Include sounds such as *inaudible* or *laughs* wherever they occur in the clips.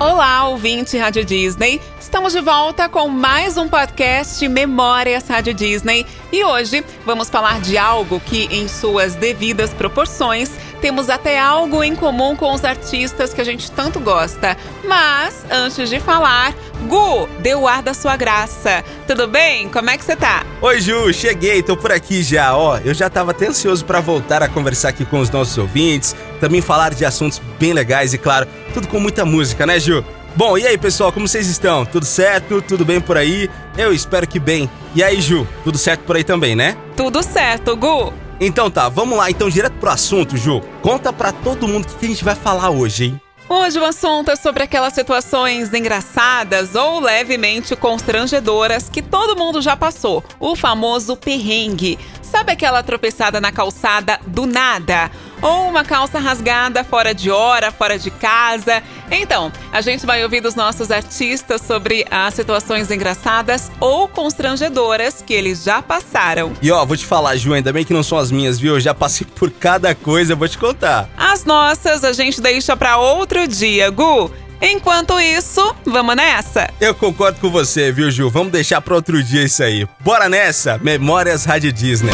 Olá, ouvinte Rádio Disney. Estamos de volta com mais um podcast Memórias Rádio Disney e hoje vamos falar de algo que, em suas devidas proporções, temos até algo em comum com os artistas que a gente tanto gosta. Mas, antes de falar, Gu, dê o ar da sua graça. Tudo bem? Como é que você tá? Oi, Ju, cheguei, tô por aqui já, ó. Eu já tava até ansioso para voltar a conversar aqui com os nossos ouvintes, também falar de assuntos bem legais e, claro, tudo com muita música, né, Ju? Bom, e aí, pessoal, como vocês estão? Tudo certo? Tudo bem por aí? Eu espero que bem. E aí, Ju, tudo certo por aí também, né? Tudo certo, Gu. Então tá, vamos lá, então direto pro assunto, Ju. Conta pra todo mundo o que a gente vai falar hoje, hein? Hoje o assunto é sobre aquelas situações engraçadas ou levemente constrangedoras que todo mundo já passou, o famoso perrengue. Sabe aquela tropeçada na calçada do nada? Ou uma calça rasgada fora de hora, fora de casa? Então, a gente vai ouvir dos nossos artistas sobre as situações engraçadas ou constrangedoras que eles já passaram. E ó, vou te falar, Ju, ainda bem que não são as minhas, viu? Eu já passei por cada coisa, vou te contar. As nossas a gente deixa para outro dia, Gu. Enquanto isso, vamos nessa? Eu concordo com você, viu, Ju? Vamos deixar para outro dia isso aí. Bora nessa! Memórias Rádio Disney.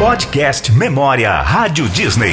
Podcast Memória Rádio Disney.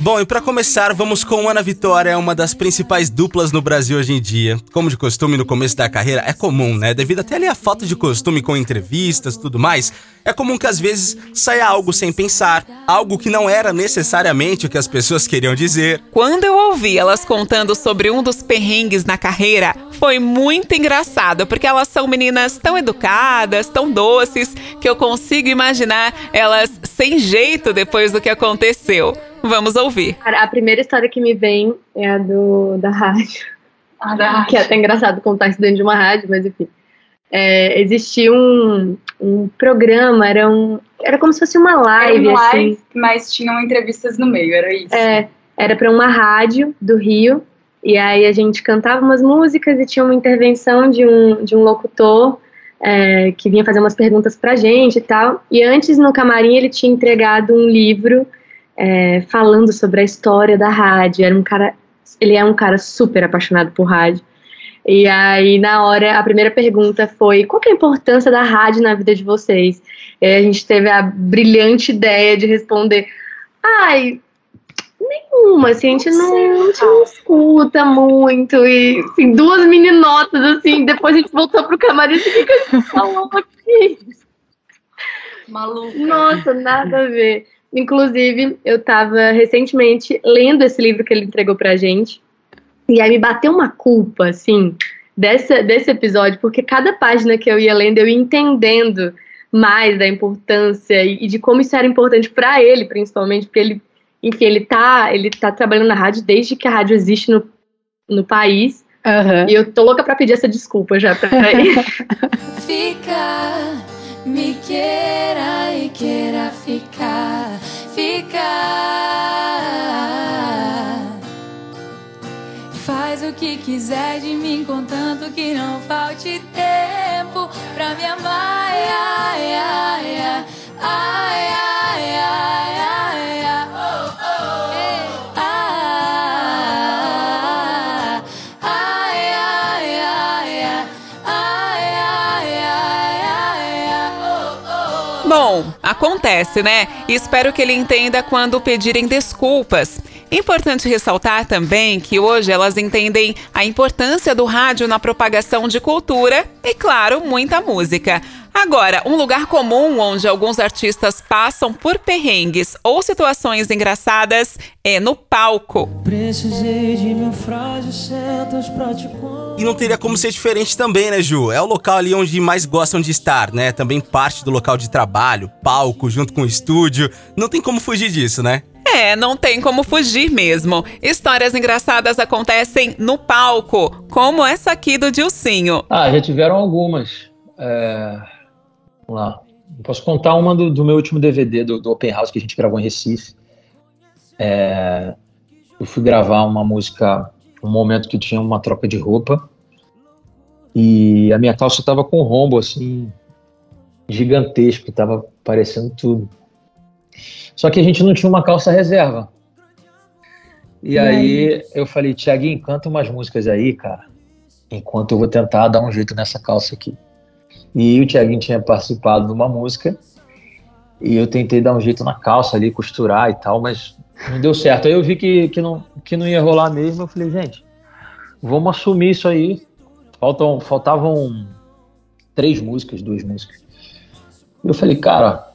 Bom, e para começar, vamos com Ana Vitória, uma das principais duplas no Brasil hoje em dia. Como de costume no começo da carreira, é comum, né? Devido até ali a falta de costume com entrevistas tudo mais, é comum que às vezes saia algo sem pensar, algo que não era necessariamente o que as pessoas queriam dizer. Quando eu ouvi elas contando sobre um dos perrengues na carreira, foi muito engraçado, porque elas são meninas tão educadas, tão doces, que eu consigo imaginar elas sem jeito depois do que aconteceu. Vamos ouvir. A primeira história que me vem é a do da rádio. Ah, da rádio. Que é até engraçado contar isso dentro de uma rádio, mas enfim. É, existia um, um programa, era, um, era como se fosse uma live. Era um live, assim. mas tinham entrevistas no meio, era isso? É, era para uma rádio do Rio, e aí a gente cantava umas músicas e tinha uma intervenção de um, de um locutor é, que vinha fazer umas perguntas pra gente e tal. E antes, no camarim, ele tinha entregado um livro é, falando sobre a história da rádio. Era um cara, ele é um cara super apaixonado por rádio. E aí, na hora, a primeira pergunta foi: qual é a importância da rádio na vida de vocês? E aí a gente teve a brilhante ideia de responder: ai, nenhuma, assim, a gente não, a gente não escuta muito. E, assim, duas meninotas, assim, depois a gente voltou pro camarim e o que, que a gente falou aqui? Maluca. Nossa, nada a ver. Inclusive, eu estava recentemente lendo esse livro que ele entregou pra gente. E aí me bateu uma culpa, assim, dessa, desse episódio, porque cada página que eu ia lendo, eu ia entendendo mais da importância e, e de como isso era importante para ele, principalmente, porque ele, enfim, ele tá, ele tá trabalhando na rádio desde que a rádio existe no, no país. Uhum. E eu tô louca pra pedir essa desculpa já pra *laughs* ele. Fica, me queira e queira ficar, ficar. Faz o que quiser de mim, contanto que não falte tempo pra me amar. Ai, ai, ai, ai, ai, ai, Bom, acontece, né? E espero que ele entenda quando pedirem desculpas. Importante ressaltar também que hoje elas entendem a importância do rádio na propagação de cultura e, claro, muita música. Agora, um lugar comum onde alguns artistas passam por perrengues ou situações engraçadas é no palco. E não teria como ser diferente também, né, Ju? É o local ali onde mais gostam de estar, né? Também parte do local de trabalho, palco, junto com o estúdio. Não tem como fugir disso, né? É, não tem como fugir mesmo. Histórias engraçadas acontecem no palco, como essa aqui do Dilcinho. Ah, já tiveram algumas. É... Vamos lá. Posso contar uma do, do meu último DVD, do, do, Open House, que a gente gravou em Recife. É... Eu fui gravar uma música, um momento que tinha uma troca de roupa. E a minha calça tava com rombo, assim, gigantesco, tava parecendo tudo. Só que a gente não tinha uma calça reserva. E, E aí eu falei, Tiaguinho, canta umas músicas aí, cara, enquanto eu vou tentar dar um jeito nessa calça aqui. E o Tiaguinho tinha participado de uma música e eu tentei dar um jeito na calça ali, costurar e tal, mas não deu certo. Aí eu vi que, que, não, que não ia rolar mesmo. Eu falei, gente, vamos assumir isso aí. Faltam, faltavam três músicas, duas músicas. E eu falei, cara,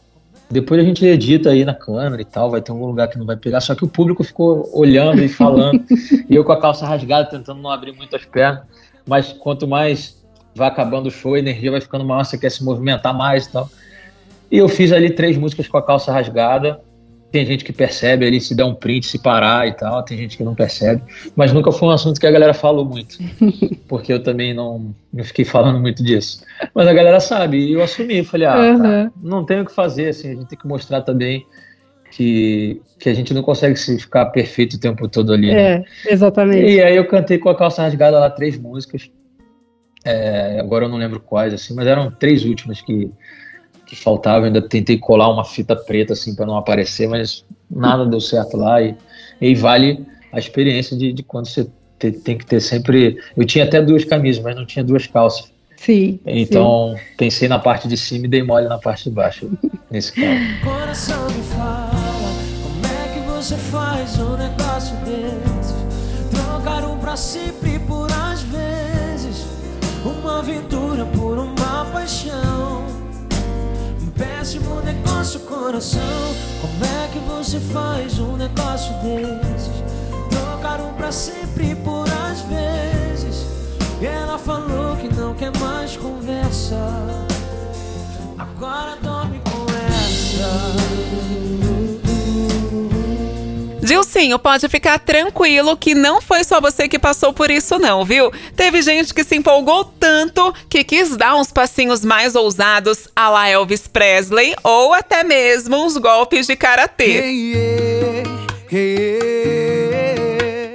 depois a gente edita aí na câmera e tal, vai ter algum lugar que não vai pegar. Só que o público ficou olhando e falando. *laughs* e eu com a calça rasgada, tentando não abrir muito as pernas. Mas quanto mais vai acabando o show, a energia vai ficando maior, você quer se movimentar mais e tal. E eu fiz ali três músicas com a calça rasgada. Tem gente que percebe ali se der um print, se parar e tal. Tem gente que não percebe. Mas nunca foi um assunto que a galera falou muito. *laughs* Porque eu também não, não fiquei falando muito disso. Mas a galera sabe. E eu assumi. Falei, ah, tá, Uhum. não tem o que fazer. Assim, a gente tem que mostrar também que, que a gente não consegue se ficar perfeito o tempo todo ali. né? É, exatamente. E aí eu cantei com a calça rasgada lá três músicas. É, agora eu não lembro quais, assim, mas eram três últimas que, que faltavam. Eu ainda tentei colar uma fita preta assim para não aparecer, mas nada deu certo lá. E, e aí vale a experiência de, de quando você te- tem que ter sempre. Eu tinha até duas camisas, mas não tinha duas calças. Sim. Então pensei na parte de cima e dei mole na parte de baixo, nesse caso. Coração me fala, como é que você faz um negócio desse? Trocar um pra sempre por às vezes, uma aventura por uma paixão. Péssimo negócio, coração. Como é que você faz um negócio desses? Trocar um pra sempre por às vezes. E ela falou que não quer mais conversa. Agora dorme com essa. Gilcinho, pode ficar tranquilo que não foi só você que passou por isso, não, viu? Teve gente que se empolgou tanto que quis dar uns passinhos mais ousados a la Elvis Presley ou até mesmo uns golpes de karatê.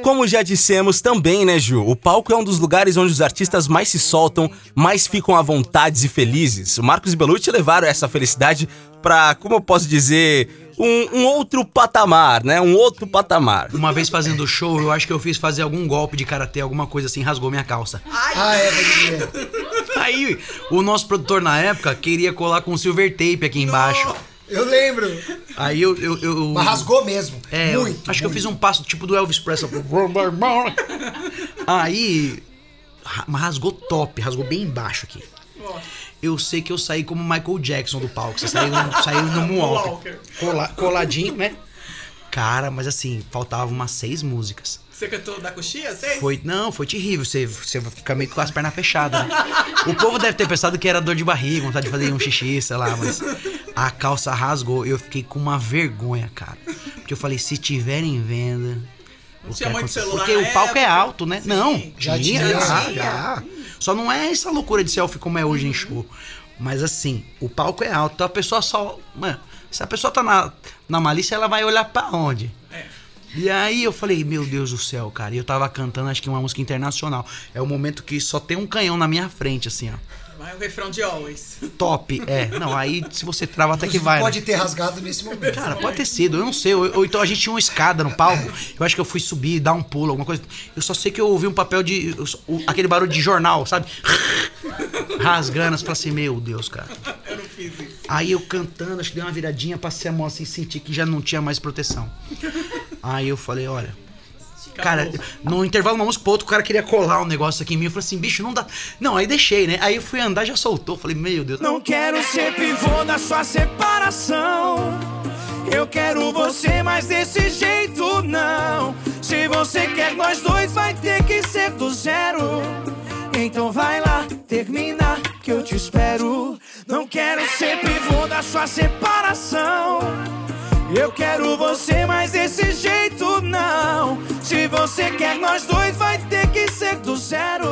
Como já dissemos também, né, Ju? O palco é um dos lugares onde os artistas mais se soltam, mais ficam à vontade e felizes. O Marcos e Belucci levaram essa felicidade pra, como eu posso dizer, um, um outro patamar, né? Um outro patamar. Uma vez fazendo show, eu acho que eu fiz fazer algum golpe de karatê, alguma coisa assim, rasgou minha calça. Ah, é. *laughs* Aí, o nosso produtor na época queria colar com silver tape aqui embaixo. Eu lembro. Aí eu. eu, eu Mas rasgou mesmo. É, eu- muito. acho que eu muito. fiz um passo tipo do Elvis Presley. *laughs* Aí. rasgou top, rasgou bem embaixo aqui. Eu sei que eu saí como Michael Jackson do palco. Você saiu, no- saiu no *laughs* Moonwalker. Cola- coladinho, né? Cara, mas assim, faltavam umas seis músicas. Você cantou da coxinha, sei? Foi, não, foi terrível. Você, você fica meio com as pernas fechadas. Né? O povo deve ter pensado que era dor de barriga, vontade de fazer um xixi, sei lá, mas a calça rasgou. Eu fiquei com uma vergonha, cara. Porque eu falei, se tiverem venda. Não tinha muito celular Porque na o palco é alto, né? Não, Já tinha, tinha. já, já. Só não é essa loucura de selfie como é hoje em show. Mas assim, o palco é alto, então a pessoa só. Mano, se a pessoa tá na, na malícia, ela vai olhar pra onde? E aí eu falei, meu Deus do céu, cara. E eu tava cantando, acho que uma música internacional. É o momento que só tem um canhão na minha frente, assim, ó. Vai o refrão de Always. Top. É, não, aí se você trava até que vai. né? Pode ter rasgado nesse momento. Cara, pode ter sido, eu não sei. Ou, ou então a gente tinha uma escada no palco. Eu acho que eu fui subir, dar um pulo, alguma coisa. Eu só sei que eu ouvi um papel de. eu o- aquele barulho de jornal, sabe? *laughs* Rasgando, eu falei assim, meu Deus, cara. Eu não fiz isso. Aí eu cantando, acho que dei uma viradinha, passei a mão assim, senti que já não tinha mais proteção. Aí eu falei, olha. Cara, no intervalo de uma música pro outro, o cara queria colar um negócio aqui em mim. Eu falei assim, bicho, não dá. Não, aí deixei, né? Aí eu fui andar já soltou. Falei, meu Deus. Não quero ser pivô da sua separação. Eu quero você, mas desse jeito não. Se você quer nós dois, vai ter que ser do zero. Então vai lá, termina que eu te espero. Não quero ser pivô da sua separação. Eu quero você, mas desse jeito não. Se você quer nós dois, vai ter que ser do zero.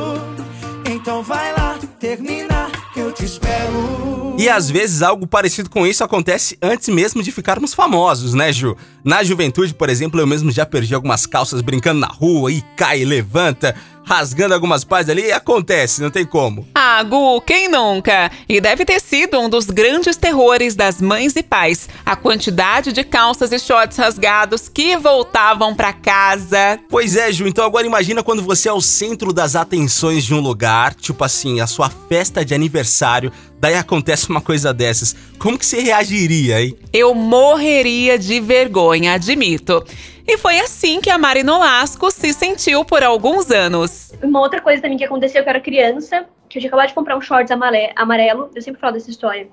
Então vai lá, termina que eu te espero. E às vezes algo parecido com isso acontece antes mesmo de ficarmos famosos, né, Ju? Na juventude, por exemplo, eu mesmo já perdi algumas calças brincando na rua e cai, levanta, rasgando algumas partes ali, acontece, não tem como. Ah, Gu, quem nunca? E deve ter sido um dos grandes terrores das mães e pais. A quantidade de calças e shorts rasgados que voltavam pra casa. Pois é, Ju, então agora imagina quando você é o centro das atenções de um lugar, tipo assim, a sua festa de aniversário, daí acontece uma coisa dessas. Como que você reagiria, hein? Eu morreria de vergonha, admito. E foi assim que a Mari Nolasco se sentiu por alguns anos. Uma outra coisa também que aconteceu, que eu era criança, que eu tinha acabado de comprar um shorts amarelo, eu sempre falo dessa história.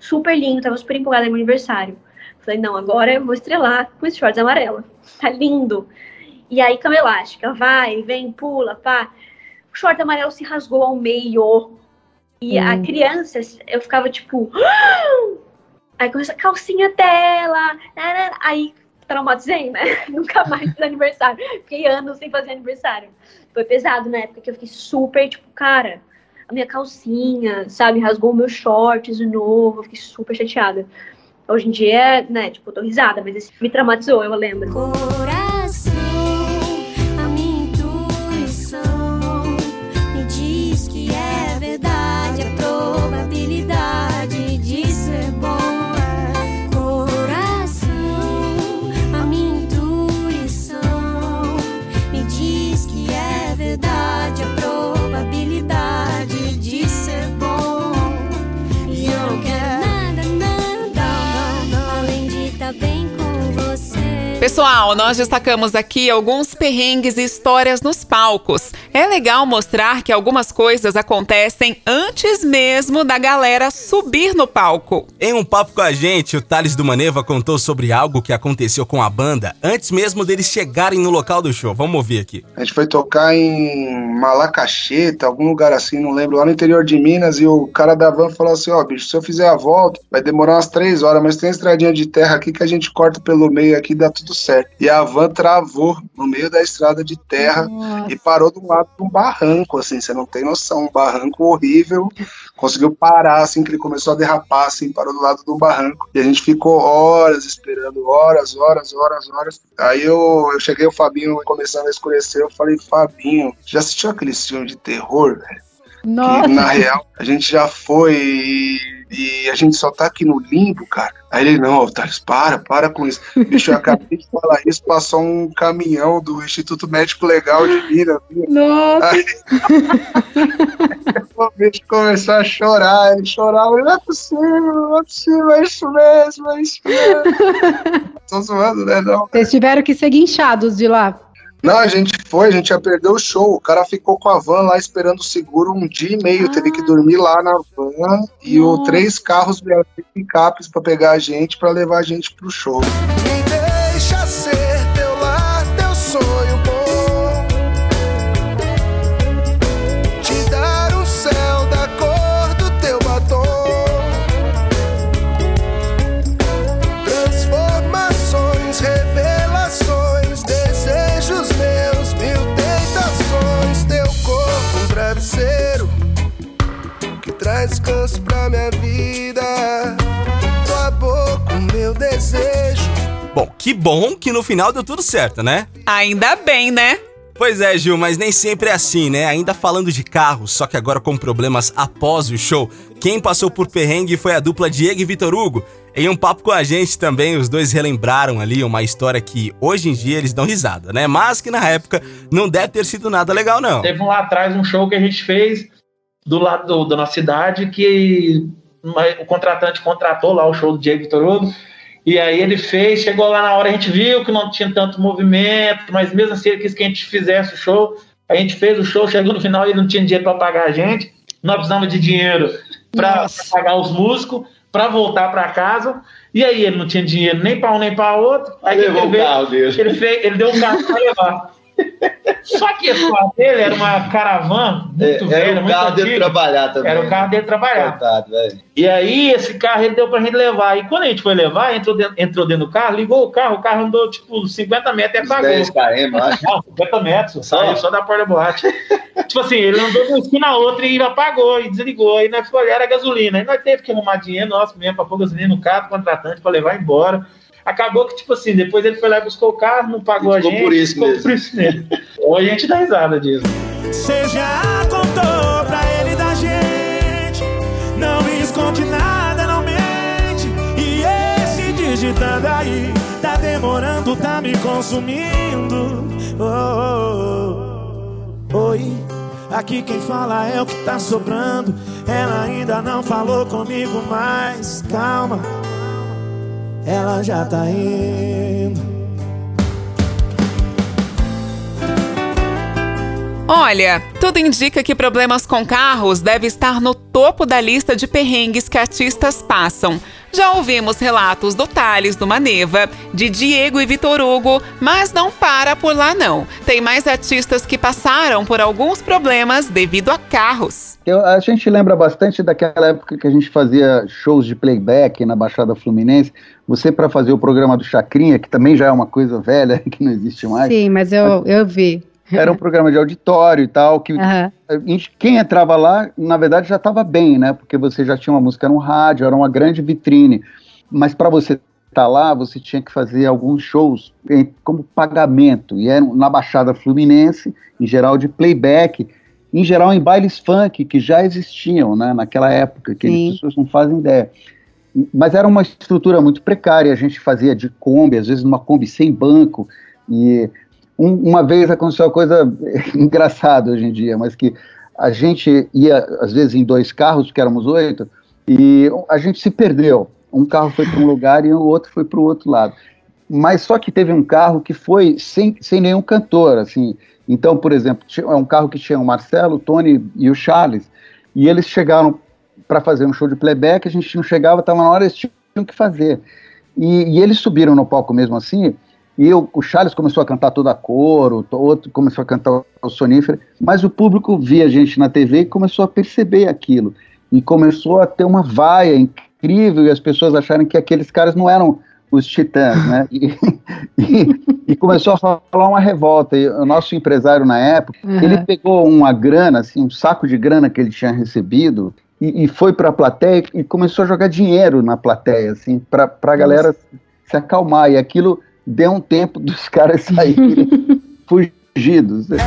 Super lindo, tava super empolgada no meu aniversário. Falei, não, agora eu vou estrelar com esse shorts amarelo. Tá lindo. E aí, cama elástica, vai, vem, pula, pá. O short amarelo se rasgou ao meio. E a criança, eu ficava tipo. *gasps* Aí começa a calcinha dela. Aí traumatizei, né? *laughs* Nunca mais fiz aniversário. Fiquei anos sem fazer aniversário. Foi pesado na época que eu fiquei super, tipo, cara, a minha calcinha, sabe, rasgou o meu shorts de novo. Eu fiquei super chateada. Hoje em dia, né, tipo, eu tô risada, mas esse me traumatizou, eu lembro. Coração, Pessoal, nós destacamos aqui alguns perrengues e histórias nos palcos. É legal mostrar que algumas coisas acontecem antes mesmo da galera subir no palco. Em um papo com a gente, o Thales do Maneva contou sobre algo que aconteceu com a banda antes mesmo deles chegarem no local do show. Vamos ouvir aqui. A gente foi tocar em Malacacheta, algum lugar assim, não lembro, lá no interior de Minas, e o cara da van falou assim, ó, bicho, se eu fizer a volta, vai demorar umas três horas, mas tem estradinha de terra aqui que a gente corta pelo meio aqui e dá tudo certo. E a van travou no meio da estrada de terra e parou do lado um barranco, assim, você não tem noção, um barranco horrível, conseguiu parar, assim, que ele começou a derrapar, assim, parou do lado do barranco, e a gente ficou horas esperando, horas, horas, horas, horas. Aí eu, eu cheguei, o Fabinho começando a escurecer, eu falei, Fabinho, já assistiu aquele filme de terror, velho? Que, na real, a gente já foi e, a gente só tá aqui no limbo, cara. Aí ele, não, Thales, para, para com isso. Bicho, eu acabei de falar isso, passou um caminhão do Instituto Médico Legal de Minas. Nossa. Aí, o bicho começou a chorar, ele chorava, não é possível, não é possível, é isso mesmo, é isso mesmo. Tô zoando, né? Não. Vocês tiveram que ser guinchados de lá. Não, a gente foi, a gente já perdeu o show. O cara ficou com a van lá esperando o seguro um dia e meio. Teve que dormir lá na van e o três carros vieram picapes pra pegar a gente, pra levar a gente pro show. Minha vida. Tua boca, meu desejo. Bom, que bom que no final deu tudo certo, né? Ainda bem, né? Pois é, Gil, mas nem sempre é assim, né? Ainda falando de carros, só que agora com problemas após o show. Quem passou por perrengue foi a dupla Diego e Vitor Hugo. Em um papo com a gente também, os dois relembraram ali uma história que hoje em dia eles dão risada, né? Mas que na época não deve ter sido nada legal, não. Teve um lá atrás um show que a gente fez do lado do- da nossa cidade que uma- o contratante contratou lá o show do Diego Vitor Hugo. E aí ele fez, chegou lá na hora, a gente viu que não tinha tanto movimento, mas mesmo assim ele quis que a gente fizesse o show. A gente fez o show, chegou no final ele não tinha dinheiro para pagar a gente. Nós precisamos de dinheiro para pagar os músicos, para voltar para casa. E aí ele não tinha dinheiro nem para um nem para outro. Aí Levou ele, o veio- carro dele. ele, fez, ele deu um carro para levar. *laughs* Só que esse carro dele era uma caravana muito É, velha, era o carro dele trabalhar também. Era o carro dele trabalhar. Coitado. E aí, esse carro ele deu pra gente levar. E quando a gente foi levar, entrou dentro, entrou dentro do carro, ligou o carro, o carro andou tipo 50 metros e apagou. 10 km, acho. Não, 50 metros, só, só da porta da boate. tipo assim, ele andou de uma esquina a outra e apagou e desligou. Aí nós ficou olhar a gasolina. Aí nós teve que arrumar dinheiro nosso mesmo pra pôr gasolina no carro, contratante, pra levar embora. Acabou que, tipo assim, depois ele foi lá e buscou o carro, não pagou a gente. por isso ficou mesmo. por isso mesmo. Hoje a gente dá risada disso. Você já contou pra ele da gente. Não esconde nada, não mente. E esse digitando aí tá demorando, tá me consumindo. Oh, oh, oh. Oi, aqui quem fala é o que tá sobrando. Ela ainda não falou comigo, mas calma. Ela já tá indo. Olha, tudo indica que problemas com carros deve estar no topo da lista de perrengues que artistas passam. Já ouvimos relatos do Thales, do Maneva, de Diego e Vitor Hugo, mas não para por lá não. Tem mais artistas que passaram por alguns problemas devido a carros. Eu- a gente lembra bastante daquela época que a gente fazia shows de playback na Baixada Fluminense. Você, para fazer o programa do Chacrinha, que também já é uma coisa velha, *laughs* que não existe mais. Sim, mas eu, eu vi. Era um *laughs* programa de auditório e tal, que gente- quem entrava lá, na verdade, já estava bem, né? Porque você já tinha uma música no rádio, era uma grande vitrine. Mas para você estar lá, você tinha que fazer alguns shows em- como pagamento. E eram na Baixada Fluminense, em geral de playback, em geral em bailes funk, que já existiam né, naquela época, que Sim. as pessoas não fazem ideia. Mas era uma estrutura muito precária, a gente fazia de Kombi, às vezes numa Kombi sem banco, e um- uma vez aconteceu uma coisa *laughs* engraçada hoje em dia, mas que a gente ia, às vezes, em dois carros, porque éramos oito, e a gente se perdeu. Um carro foi para um lugar e o outro foi para o outro lado. Mas só que teve um carro que foi sem, sem nenhum cantor, assim. Então, por exemplo, é um carro que tinha o Marcelo, o Tony e o Charles, e eles chegaram para fazer um show de playback, a gente não chegava, estava na hora, eles tinham que fazer. E, e eles subiram no palco mesmo assim, e eu- o Charles começou a cantar toda a coro, o outro começou a cantar o sonífero, mas o público via a gente na TV e começou a perceber aquilo. E começou a ter uma vaia incrível e as pessoas acharem que aqueles caras não eram os titãs, né? E, *laughs* e- e começou a falar uma revolta. E o nosso empresário na época, Uhum. ele pegou uma grana, assim, um saco de grana que ele tinha recebido e, e foi para a plateia e começou a jogar dinheiro na plateia, assim, para a galera se acalmar. E aquilo deu um tempo dos caras saírem *laughs* fugidos. né?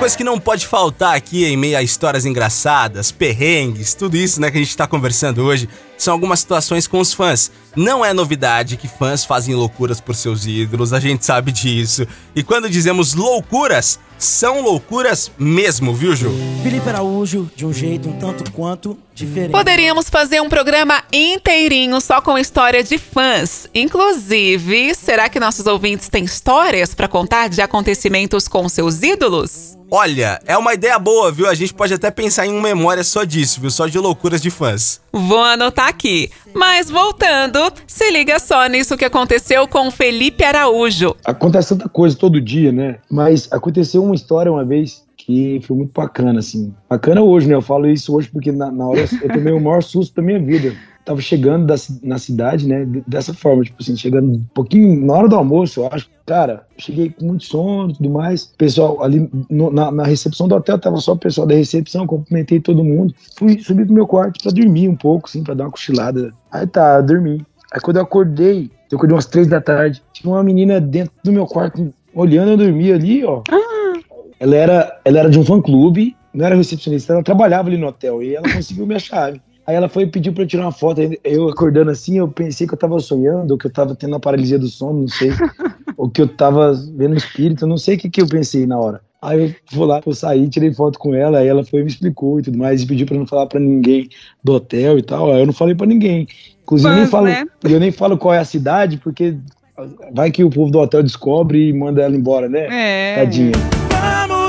Coisa que não pode faltar aqui em meio a histórias engraçadas, perrengues, tudo isso né, que a gente tá conversando hoje, são algumas situações com os fãs. Não é novidade que fãs fazem loucuras por seus ídolos, a gente sabe disso. E quando dizemos loucuras, são loucuras mesmo, viu, Ju? Felipe Araújo, de um jeito um tanto quanto diferente. Poderíamos fazer um programa inteirinho só com história de fãs. Inclusive, será que nossos ouvintes têm histórias pra contar de acontecimentos com seus ídolos? Olha, é uma ideia boa, viu? A gente pode até pensar em uma memória só disso, viu? Só de loucuras de fãs. Vou anotar aqui. Mas voltando, se liga só nisso que aconteceu com Felipe Araújo. Acontece tanta coisa todo dia, né? Mas aconteceu uma história uma vez que foi muito bacana, assim. Bacana hoje, né? Eu falo isso hoje porque na, na hora eu tomei o maior susto da minha vida. Tava chegando da na cidade, né? Dessa forma, tipo assim, chegando um pouquinho na hora do almoço, eu acho. Cara, cheguei com muito sono e tudo mais. Pessoal, ali no- na, na recepção do hotel, tava só o pessoal da recepção, cumprimentei todo mundo. Fui subir pro meu quarto pra dormir um pouco, assim, pra dar uma cochilada. Aí tá, eu dormi. Aí quando eu acordei, eu acordei umas três da tarde, tinha uma menina dentro do meu quarto, olhando eu dormir ali, ó. Ela era, ela era de um fã-clube, não era recepcionista, ela trabalhava ali no hotel e ela conseguiu minha chave. Aí ela foi e pediu pra eu tirar uma foto. Eu acordando assim, eu pensei que eu tava sonhando, ou que eu tava tendo uma paralisia do sono, não sei. *laughs* ou que eu tava vendo espírito, não sei o que, que eu pensei na hora. Aí eu fui lá, eu saí, tirei foto com ela, aí ela foi e me explicou e tudo mais, e pediu pra não falar pra ninguém do hotel e tal. Aí eu não falei pra ninguém. Inclusive, eu nem falo, né? eu nem falo qual é a cidade, porque vai que o povo do hotel descobre e manda ela embora, né? É. Tadinha.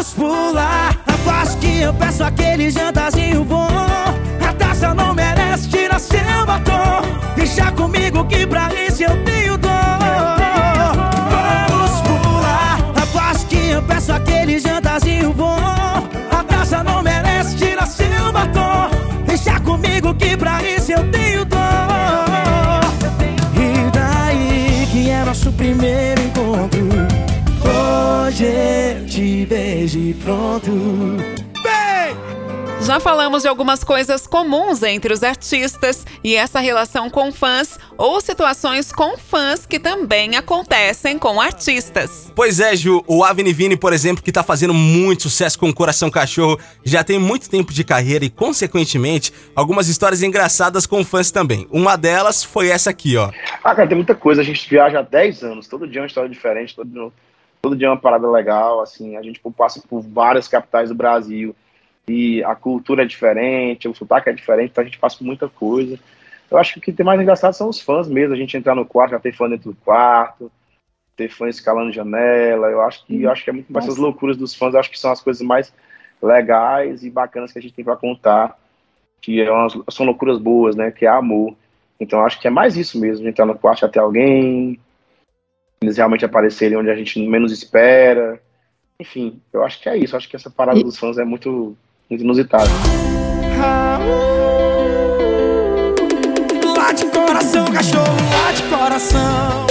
Vamos pular a parte que eu peço aquele jantarzinho bom. A taça não merece tirar seu batom. Deixa comigo que pra isso eu tenho dor. Vamos pular a pasquinha, peço aquele jantarzinho bom. A taça não merece tirar seu batom. Deixa comigo que pra isso eu tenho eu te beijo e pronto. Já falamos de algumas coisas comuns entre os artistas e essa relação com fãs ou situações com fãs que também acontecem com artistas. Pois é, Ju, o Avni Vini, por exemplo, que tá fazendo muito sucesso com o Coração Cachorro, já tem muito tempo de carreira e, consequentemente, algumas histórias engraçadas com fãs também. Uma delas foi essa aqui, ó. Ah, cara, tem muita coisa. A gente viaja há 10 anos, todo dia é uma história diferente, todo, todo dia é uma parada legal, assim. A gente pô, passa por várias capitais do Brasil e a cultura é diferente, o sotaque é diferente, então a gente passa por muita coisa. Eu acho que o que tem mais engraçado são os fãs mesmo, a gente entrar no quarto, já ter fã dentro do quarto, ter fã escalando janela, eu acho que, eu acho que é muito mais essas loucuras dos fãs, eu acho que são as coisas mais legais e bacanas que a gente tem para contar, que é umas- são loucuras boas, né, que é amor. Então eu acho que é mais isso mesmo, entrar no quarto ter alguém, eles realmente aparecerem onde a gente menos espera. Enfim, eu acho que é isso. Eu acho que essa parada dos fãs é muito, muito inusitada. Lá de coração, cachorro, lá de coração.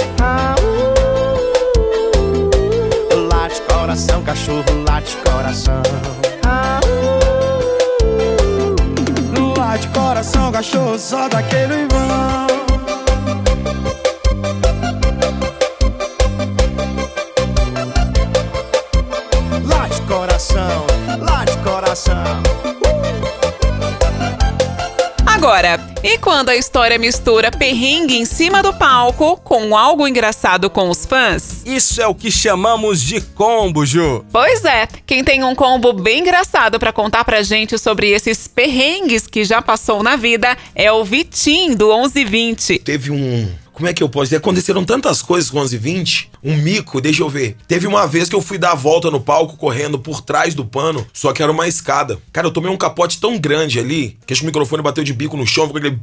Lá de coração, cachorro, lá de coração. Lá de coração, cachorro, só daquele vão. Coração. Agora, e quando a história mistura perrengue em cima do palco com algo engraçado com os fãs? Isso é o que chamamos de combo, Ju. Pois é, quem tem um combo bem engraçado pra contar pra gente sobre esses perrengues que já passou na vida é o Vitim do 1120. Teve um. Como é que eu posso dizer? Aconteceram tantas coisas com 11 e 20. Um mico, deixa eu ver. Teve uma vez que eu fui dar a volta no palco correndo por trás do pano, só que era uma escada. Cara, eu tomei um capote tão grande ali que acho que o microfone bateu de bico no chão, ficou aquele.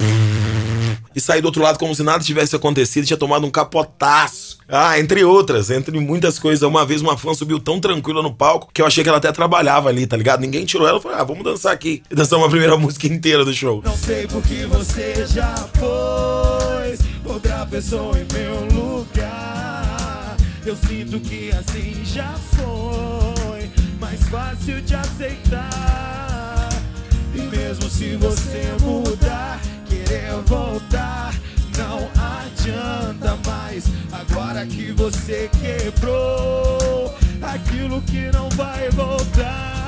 E saí do outro lado como se nada tivesse acontecido, tinha tomado um capotaço. Ah, entre outras, entre muitas coisas. Uma vez uma fã subiu tão tranquila no palco que eu achei que ela até trabalhava ali, tá ligado? Ninguém tirou ela, falei, ah, vamos dançar aqui. E dançar uma primeira *laughs* música inteira do show. Não sei por que você já pôs outra pessoa em meu lugar. Eu sinto que assim já foi mais fácil de aceitar. E mesmo se você mudar, querer voltar, não adianta mais. Agora que você quebrou aquilo que não vai voltar.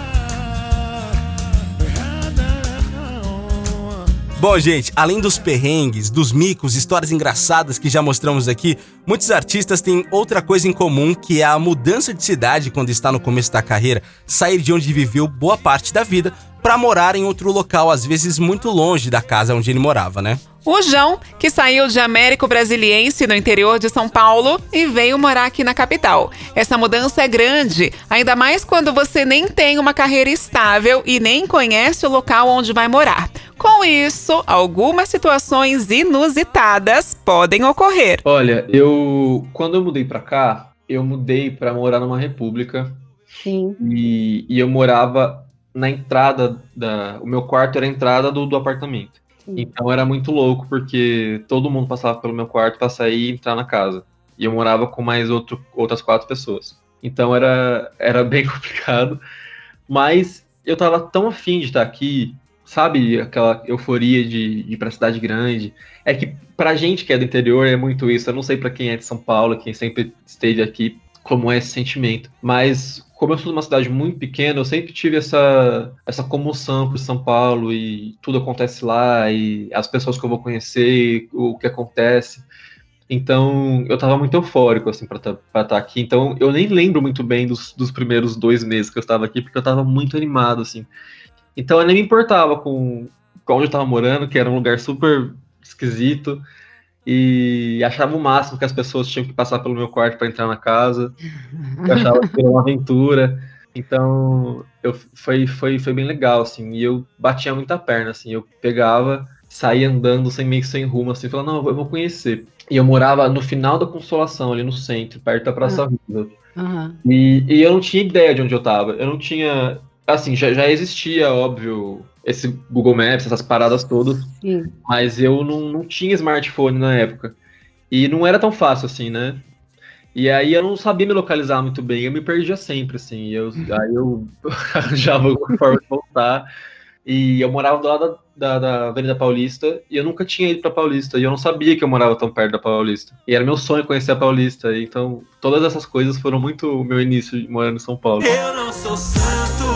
Bom, gente, além dos perrengues, dos micos, histórias engraçadas que já mostramos aqui, muitos artistas têm outra coisa em comum, que é a mudança de cidade quando está no começo da carreira, sair de onde viveu boa parte da vida para morar em outro local, às vezes muito longe da casa onde ele morava, né? O João, que saiu de Américo Brasiliense, no interior de São Paulo, e veio morar aqui na capital. Essa mudança é grande, ainda mais quando você nem tem uma carreira estável e nem conhece o local onde vai morar. Com isso, algumas situações inusitadas podem ocorrer. Olha, eu quando eu mudei pra cá, eu mudei pra morar numa república Sim. e, e eu morava na entrada da, o meu quarto era a entrada do, do apartamento. Então era muito louco porque todo mundo passava pelo meu quarto pra sair e entrar na casa. E eu morava com mais outro, outras quatro pessoas. Então era, era *laughs* bem complicado. Mas eu tava tão afim de estar aqui, sabe? Aquela euforia de, de ir pra cidade grande. É que pra gente que é do interior é muito isso. Eu não sei pra quem é de São Paulo, quem sempre esteve aqui, como é esse sentimento. Mas como eu sou de uma cidade muito pequena, eu sempre tive essa, essa comoção por São Paulo e tudo acontece lá e as pessoas que eu vou conhecer, o que acontece. Então, eu tava muito eufórico, assim, pra estar aqui. Então, eu nem lembro muito bem dos, dos primeiros dois meses que eu estava aqui, porque eu tava muito animado, assim. Então, eu nem me importava com, com onde eu tava morando, que era um lugar super esquisito. E achava o máximo que as pessoas tinham que passar pelo meu quarto para entrar na casa. Eu achava que era uma aventura. Então, eu, foi, foi, foi bem legal, assim, e eu batia muita perna, assim, eu pegava, saía andando sem meio que sem rumo, assim, falava, não, eu vou conhecer. E eu morava no final da Consolação, ali no centro, perto da Praça Viva. Aham. E, e eu não tinha ideia de onde eu tava. Eu não tinha. Assim, já, já existia, óbvio, esse Google Maps, essas paradas todas, Sim. mas eu não, não tinha smartphone na época. E não era tão fácil assim, né? E aí eu não sabia me localizar muito bem, eu me perdia sempre, assim. e Eu, aí eu *laughs* arranjava alguma forma de voltar. E eu morava do lado da, da, da Avenida Paulista e eu nunca tinha ido pra Paulista. E eu não sabia que eu morava tão perto da Paulista. E era meu sonho conhecer a Paulista. Então, todas essas coisas foram muito o meu início de morando em São Paulo. Eu não sou santo,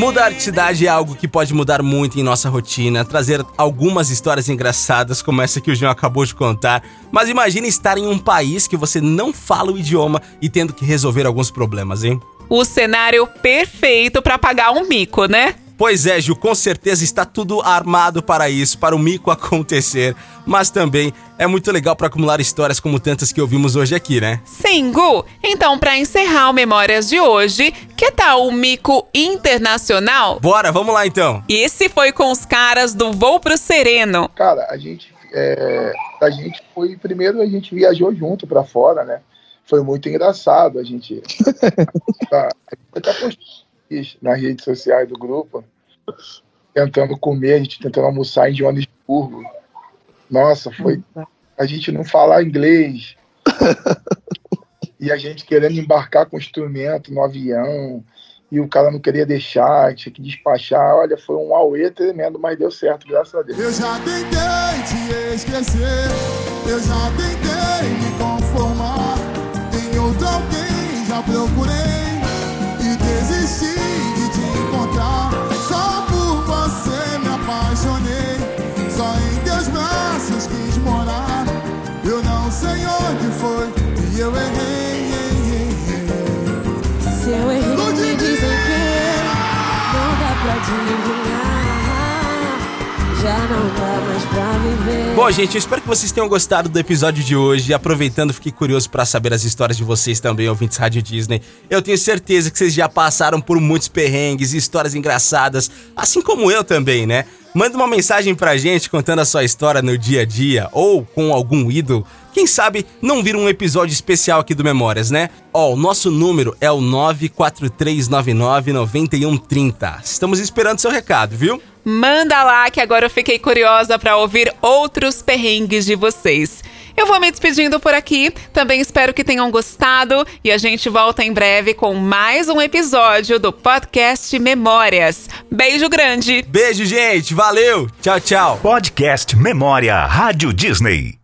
Mudar de cidade é algo que pode mudar muito em nossa rotina, trazer algumas histórias engraçadas, como essa que o João acabou de contar. Mas imagine estar em um país que você não fala o idioma e tendo que resolver alguns problemas, hein? O cenário perfeito pra pagar um mico, né? Pois é, Ju, com certeza está tudo armado para isso, para o mico *laughs* acontecer. Mas também é muito legal para acumular histórias como tantas que ouvimos hoje aqui, né? Sim, Gu. Então, pra encerrar o Memórias de hoje, que tal o mico internacional? Bora, vamos lá então. Esse foi com os caras do Voo pro Sereno. Cara, a gente, é, a gente foi. Primeiro a gente viajou junto pra fora, né? Foi muito engraçado. A gente. *laughs* tá, a isso nas redes sociais do grupo, tentando comer, a gente tentando almoçar em Joanesburgo. Nossa, foi. A gente não falar inglês. e a gente querendo embarcar com instrumento no avião. E o cara não queria deixar, tinha que despachar. Olha, foi um auê tremendo, mas deu certo, graças a Deus. Eu já tentei te esquecer, eu já tentei me conformar. Eu errei. Se eu errei, me dizem que não dá pra adivinhar. Já não dá mais pra viver. Bom, gente, eu espero que vocês tenham gostado do episódio de hoje. Aproveitando, fiquei curioso para saber as histórias de vocês também, ouvintes Rádio Disney. Eu tenho certeza que vocês já passaram por muitos perrengues e histórias engraçadas, assim como eu também, né? Manda uma mensagem pra gente contando a sua história no dia a dia ou com algum ídolo. Quem sabe não vira um episódio especial aqui do Memórias, né? Ó, o nosso número é o 943999130. Estamos esperando seu recado, viu? Manda lá que agora eu fiquei curiosa pra ouvir outros perrengues de vocês. Eu vou me despedindo por aqui. Também espero que tenham gostado e a gente volta em breve com mais um episódio do podcast Memórias. Beijo grande. Beijo, gente. Valeu. Tchau, tchau. Podcast Memória Rádio Disney.